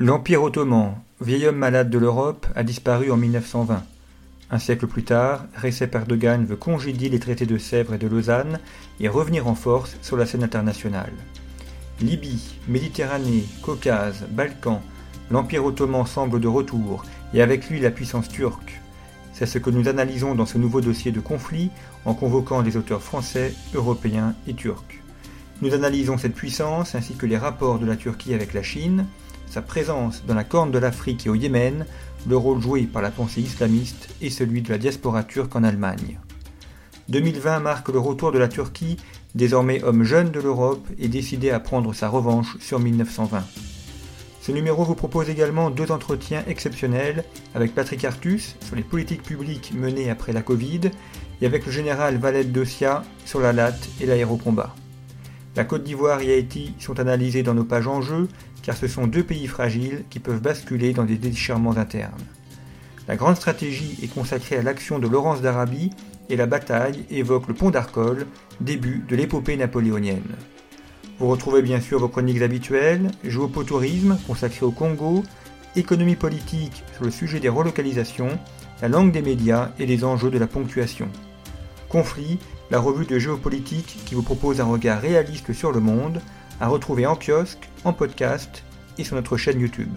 L'Empire ottoman, vieil homme malade de l'Europe, a disparu en 1920. Un siècle plus tard, Recep Erdogan veut congédier les traités de Sèvres et de Lausanne et revenir en force sur la scène internationale. Libye, Méditerranée, Caucase, Balkans, l'Empire ottoman semble de retour, et avec lui la puissance turque. C'est ce que nous analysons dans ce nouveau dossier de conflit en convoquant des auteurs français, européens et turcs. Nous analysons cette puissance ainsi que les rapports de la Turquie avec la Chine, sa présence dans la corne de l'Afrique et au Yémen, le rôle joué par la pensée islamiste et celui de la diaspora turque en Allemagne. 2020 marque le retour de la Turquie, désormais homme jeune de l'Europe et décidé à prendre sa revanche sur 1920. Ce numéro vous propose également deux entretiens exceptionnels avec Patrick Artus sur les politiques publiques menées après la Covid et avec le général Valette Dossia sur la latte et l'aérocombat. La Côte d'Ivoire et Haïti sont analysés dans nos pages en jeu car ce sont deux pays fragiles qui peuvent basculer dans des déchirements internes. La grande stratégie est consacrée à l'action de Laurence d'Arabie et la bataille évoque le pont d'Arcole, début de l'épopée napoléonienne. Vous retrouvez bien sûr vos chroniques habituelles, géopotourisme consacré au Congo, économie politique sur le sujet des relocalisations, la langue des médias et les enjeux de la ponctuation. Conflit, la revue de géopolitique qui vous propose un regard réaliste sur le monde, à retrouver en kiosque, en podcast et sur notre chaîne YouTube.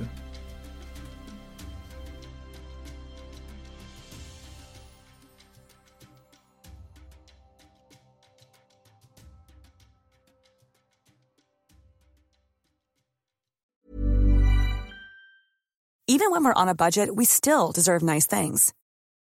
Budget.